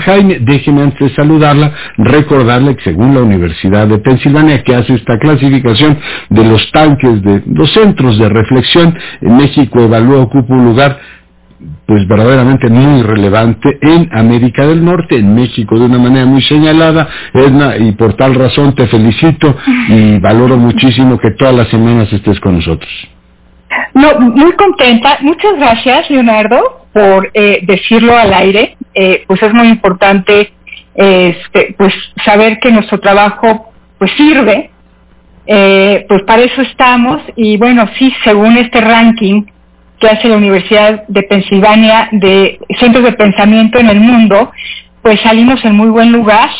Jaime, déjeme antes saludarla, recordarle que según la Universidad de Pensilvania, que hace esta clasificación de los tanques de los centros de reflexión, en México evalúa, ocupa un lugar pues verdaderamente muy relevante en América del Norte, en México de una manera muy señalada, Edna, y por tal razón te felicito y valoro muchísimo que todas las semanas estés con nosotros. No, muy contenta. Muchas gracias, Leonardo, por eh, decirlo al aire. Eh, pues es muy importante este, pues saber que nuestro trabajo pues sirve. Eh, pues para eso estamos y bueno, sí, según este ranking que hace la Universidad de Pensilvania de centros de pensamiento en el mundo, pues salimos en muy buen lugar.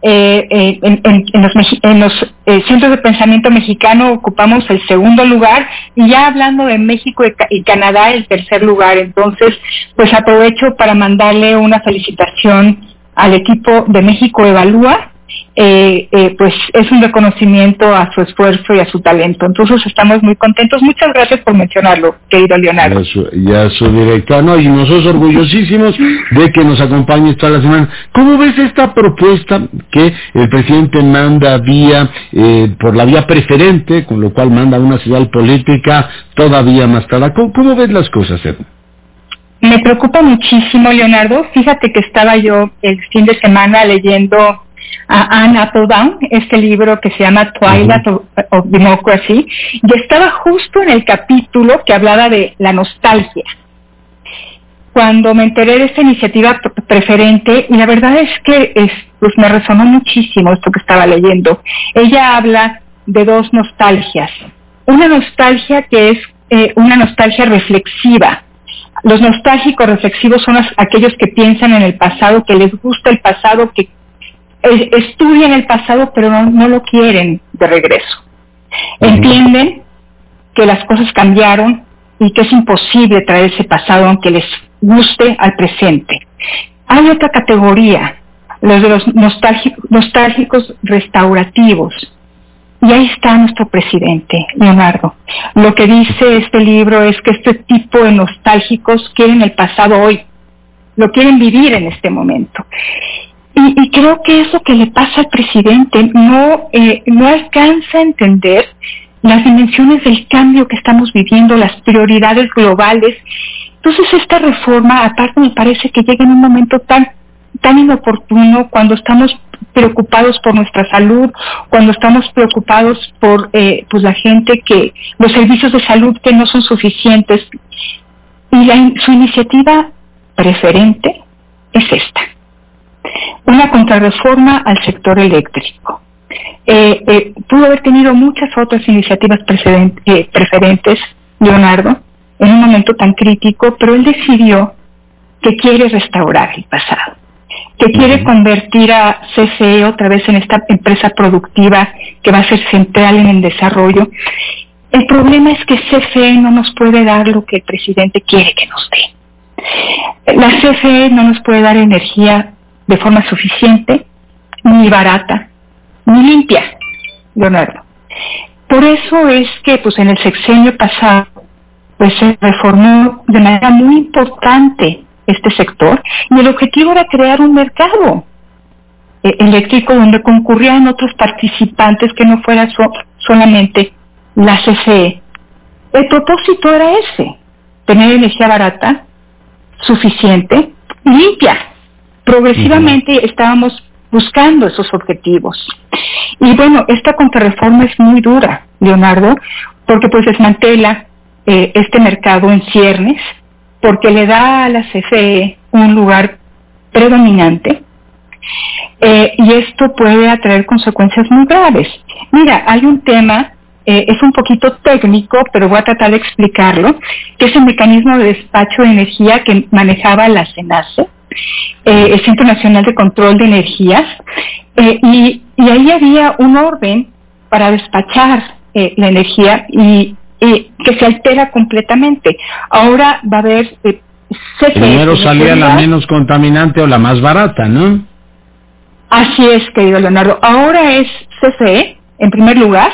Eh, eh, en, los, eh, centros de pensamiento mexicano ocupamos el segundo lugar y ya hablando de México y, Canadá el tercer lugar. Entonces, pues aprovecho para mandarle una felicitación al equipo de México Evalúa eh, eh, pues es un reconocimiento a su esfuerzo y a su talento. Entonces estamos muy contentos. Muchas gracias por mencionarlo, querido Leonardo. Y a su, director, no, y nosotros orgullosísimos de que nos acompañe toda la semana. ¿Cómo ves esta propuesta que el presidente manda vía, eh, por la vía preferente, con lo cual manda una señal política todavía más clara? ¿Cómo, ves las cosas, Ed? Me preocupa muchísimo, Leonardo. Fíjate que estaba yo el fin de semana leyendo a Anne Applebaum, este libro que se llama Twilight of, Democracy, y estaba justo en el capítulo que hablaba de la nostalgia. Cuando me enteré de esta iniciativa preferente, y la verdad es que pues me resonó muchísimo esto que estaba leyendo. Ella habla de dos nostalgias. Una nostalgia que es eh, una nostalgia reflexiva, los nostálgicos reflexivos son aquellos que piensan en el pasado, que les gusta el pasado, que estudian el pasado pero no, lo quieren de regreso. Entienden que las cosas cambiaron y que es imposible traer ese pasado aunque les guste al presente. Hay otra categoría, los de los nostálgicos restaurativos. Y ahí está nuestro presidente, Leonardo. Lo que dice este libro es que este tipo de nostálgicos quieren el pasado hoy, lo quieren vivir en este momento. Y, creo que eso que le pasa al presidente no, eh, no alcanza a entender las dimensiones del cambio que estamos viviendo, las prioridades globales. Entonces esta reforma, aparte me parece que llega en un momento tan, tan inoportuno cuando estamos preocupados por nuestra salud, cuando estamos preocupados por eh, pues la gente que, los servicios de salud que no son suficientes. Y su iniciativa preferente es esta una contrarreforma al sector eléctrico. Eh, eh, pudo haber tenido muchas otras iniciativas eh, preferentes, Leonardo, en un momento tan crítico, pero él decidió que quiere restaurar el pasado, que quiere convertir a CCE otra vez en esta empresa productiva que va a ser central en el desarrollo. El problema es que CFE no nos puede dar lo que el presidente quiere que nos dé. La CFE no nos puede dar energía de forma suficiente, ni barata, ni limpia, Leonardo. Por eso es que pues en el sexenio pasado pues se reformó de manera muy importante este sector y el objetivo era crear un mercado eh, eléctrico donde concurrían otros participantes que no fuera solamente la CCE. El propósito era ese, tener energía barata, suficiente limpia progresivamente estábamos buscando esos objetivos. Y bueno, esta contrarreforma es muy dura, Leonardo, porque pues desmantela eh, este mercado en ciernes, porque le da a la CFE un lugar predominante eh, y esto puede atraer consecuencias muy graves. Mira, hay un tema, eh, es un poquito técnico, pero voy a tratar de explicarlo, que es el mecanismo de despacho de energía que manejaba la CENACE eh, el Centro Nacional de Control de Energías, eh, y, ahí había un orden para despachar eh, la energía y, que se altera completamente. Ahora va a haber... Primero salía la menos contaminante o la más barata, ¿no? Así es, querido Leonardo. Ahora es CCE, en primer lugar,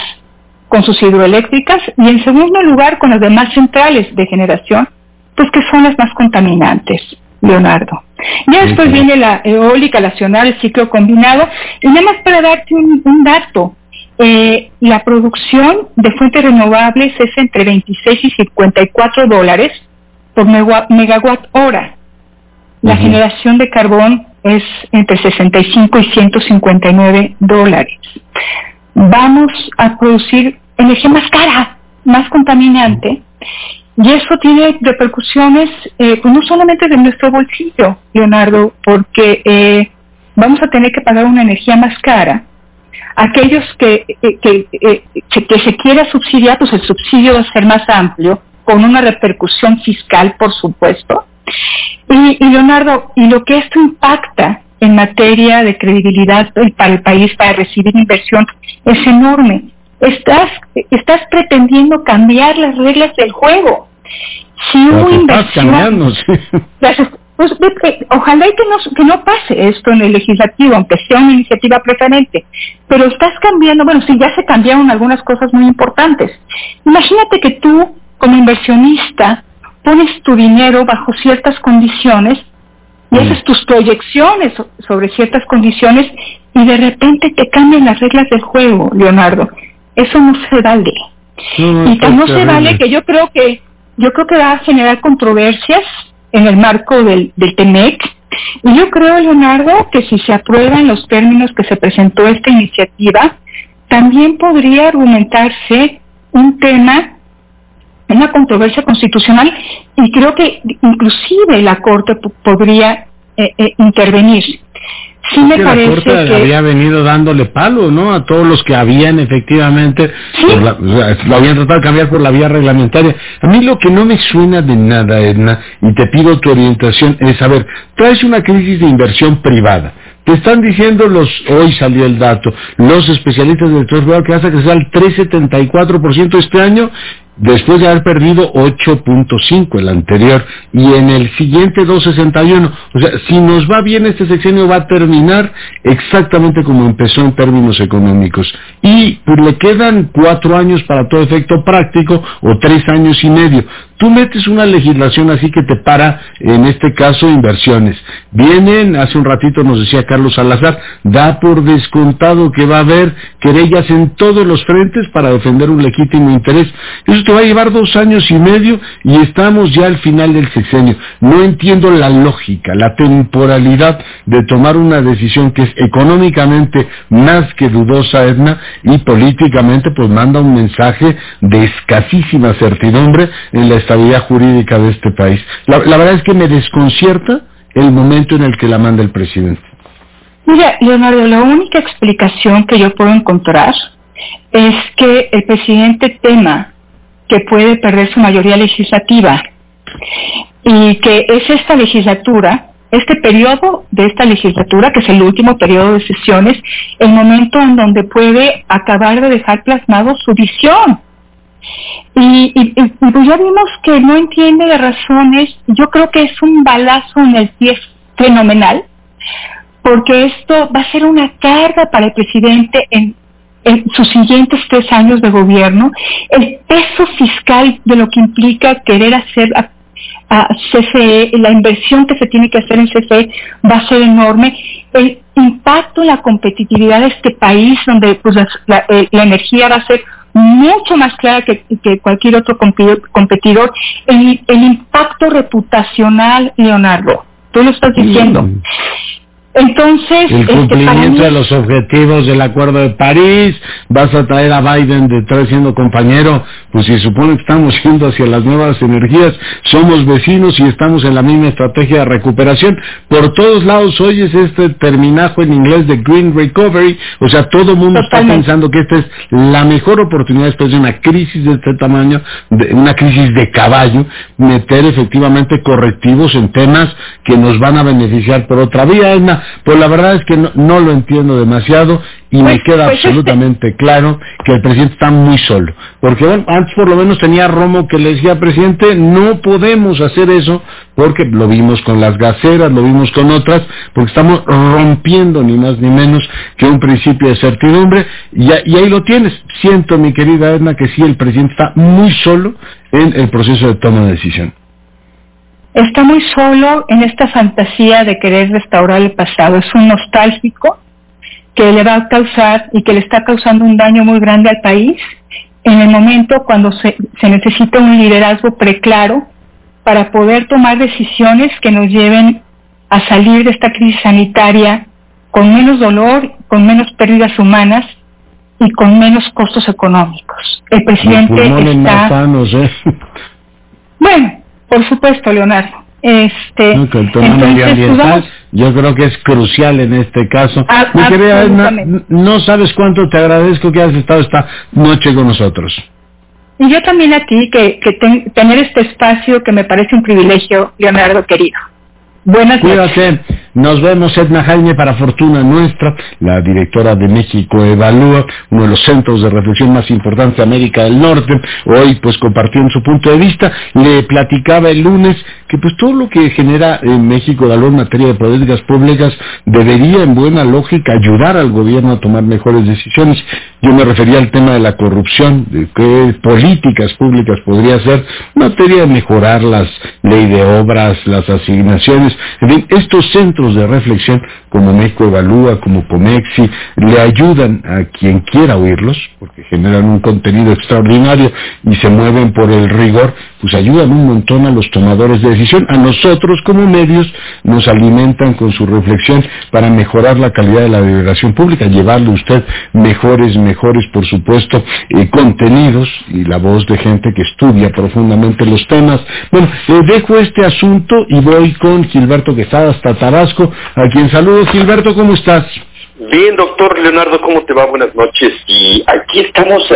con sus hidroeléctricas, y en segundo lugar con las demás centrales de generación, pues que son las más contaminantes. Leonardo. Ya después viene la eólica, la solar, el ciclo combinado. Y nada más para darte un, dato, eh, la producción de fuentes renovables es entre 26 y 54 dólares por megawatt hora. La generación de carbón es entre 65 y 159 dólares. Vamos a producir energía más cara, más contaminante, y eso tiene repercusiones eh, pues no solamente de nuestro bolsillo, Leonardo, porque eh, vamos a tener que pagar una energía más cara. Aquellos que, eh, que, que, se quiera subsidiar, pues el subsidio va a ser más amplio, con una repercusión fiscal, por supuesto. Y, y Leonardo, y lo que esto impacta en materia de credibilidad para el país, para recibir inversión, es enorme estás, estás pretendiendo cambiar las reglas del juego. Si hubo inversión, pues, ojalá que no, que no pase esto en el legislativo, aunque sea una iniciativa preferente, pero estás cambiando, bueno, sí, ya se cambiaron algunas cosas muy importantes. Imagínate que tú, como inversionista, pones tu dinero bajo ciertas condiciones y haces mm. tus proyecciones sobre ciertas condiciones y de repente te cambian las reglas del juego, Leonardo. Eso no se vale. y que no se vale que yo creo que yo creo que va a generar controversias en el marco del, del TEMEC. Y yo creo, Leonardo, que si se aprueba en los términos que se presentó esta iniciativa, también podría argumentarse un tema, una controversia constitucional, y creo que inclusive la Corte podría eh, eh, intervenir. Sí me parece la Corte que... había venido dándole palo, ¿no? A todos los que habían efectivamente, lo habían tratado de cambiar por la vía reglamentaria. A mí lo que no me suena de nada, Edna, y te pido tu orientación, es, saber, traes una crisis de inversión privada. Te están diciendo los, hoy salió el dato, los especialistas del sector privado que vas a crecer al 3,74% este año después de haber perdido 8.5 el anterior y en el siguiente 2.61. O sea, si nos va bien este sexenio va a terminar exactamente como empezó en términos económicos. Y pues le quedan cuatro años para todo efecto práctico o tres años y medio. Tú metes una legislación así que te para, en este caso, inversiones. Vienen, hace un ratito nos decía Carlos Salazar, da por descontado que va a haber querellas en todos los frentes para defender un legítimo interés. Eso te va a llevar dos años y medio y estamos ya al final del sexenio. No entiendo la lógica, la temporalidad de tomar una decisión que es económicamente más que dudosa, Edna, y políticamente pues manda un mensaje de escasísima certidumbre en la estabilidad jurídica de este país. La, verdad es que me desconcierta el momento en el que la manda el presidente. Mira, Leonardo, la única explicación que yo puedo encontrar es que el presidente tema que puede perder su mayoría legislativa y que es esta legislatura, este periodo de esta legislatura, que es el último periodo de sesiones, el momento en donde puede acabar de dejar plasmado su visión y, pues ya vimos que no entiende de razones, yo creo que es un balazo en el pie fenomenal, porque esto va a ser una carga para el presidente en, sus siguientes tres años de gobierno. El peso fiscal de lo que implica querer hacer a, CFE, la inversión que se tiene que hacer en CFE va a ser enorme. El impacto en la competitividad de este país, donde pues, la, eh, la energía va a ser mucho más clara que, cualquier otro competidor el, el impacto reputacional, Leonardo. Tú lo estás diciendo. Mm. Entonces, el este, cumplimiento de los objetivos del Acuerdo de París, vas a traer a Biden detrás siendo compañero, pues si supone que estamos yendo hacia las nuevas energías, somos vecinos y estamos en la misma estrategia de recuperación. Por todos lados oyes este terminajo en inglés de Green Recovery, o sea, todo el mundo está pensando que esta es la mejor oportunidad después de una crisis de este tamaño, de una crisis de caballo, meter efectivamente correctivos en temas que nos van a beneficiar por otra vía. Pues la verdad es que no, lo entiendo demasiado y me pues, queda pues, este absolutamente claro que el presidente está muy solo. Porque bueno, antes por lo menos tenía Romo que le decía, presidente, no podemos hacer eso porque lo vimos con las gaseras, lo vimos con otras, porque estamos rompiendo ni más ni menos que un principio de certidumbre y, y ahí lo tienes. Siento, mi querida Edna, que sí, el presidente está muy solo en el proceso de toma de decisión. está muy solo en esta fantasía de querer restaurar el pasado. Es un nostálgico que le va a causar y que le está causando un daño muy grande al país en el momento cuando se, se necesita un liderazgo preclaro para poder tomar decisiones que nos lleven a salir de esta crisis sanitaria con menos dolor, con menos pérdidas humanas y con menos costos económicos. El presidente está... ¿eh? Bueno, por supuesto, Leonardo. Este, el tema medioambiental yo creo que es crucial en este caso. no sabes cuánto te agradezco que hayas estado esta noche con nosotros. Y yo también a ti, que, que tener este espacio que me parece un privilegio, Leonardo querido. Buenas Cuídate. Nos vemos, Edna Jaime, para fortuna nuestra, la directora de México Evalúa, uno de los centros de reflexión más importantes de América del Norte. Hoy, pues, compartiendo su punto de vista, le platicaba el lunes que, pues, todo lo que genera en México Evalúa en materia de políticas públicas debería, en buena lógica, ayudar al gobierno a tomar mejores decisiones. Yo me refería al tema de la corrupción, de qué políticas públicas podría ser, en materia de mejorar las ley de obras, las asignaciones, en fin, estos centros de reflexión, como México Evalúa, como Comexi, le ayudan a quien quiera oírlos, porque generan un contenido extraordinario y se mueven por el rigor, pues ayudan un montón a los tomadores de decisión. A nosotros como medios nos alimentan con su reflexión para mejorar la calidad de la deliberación pública, llevarle a usted mejores, mejores, por supuesto, eh, contenidos y la voz de gente que estudia profundamente los temas. Bueno, le dejo este asunto y voy con Gilberto Quesada hasta Tabasco, a quien saludo. Gilberto, ¿cómo estás? Bien, doctor Leonardo, ¿cómo te va? Buenas noches. Y aquí estamos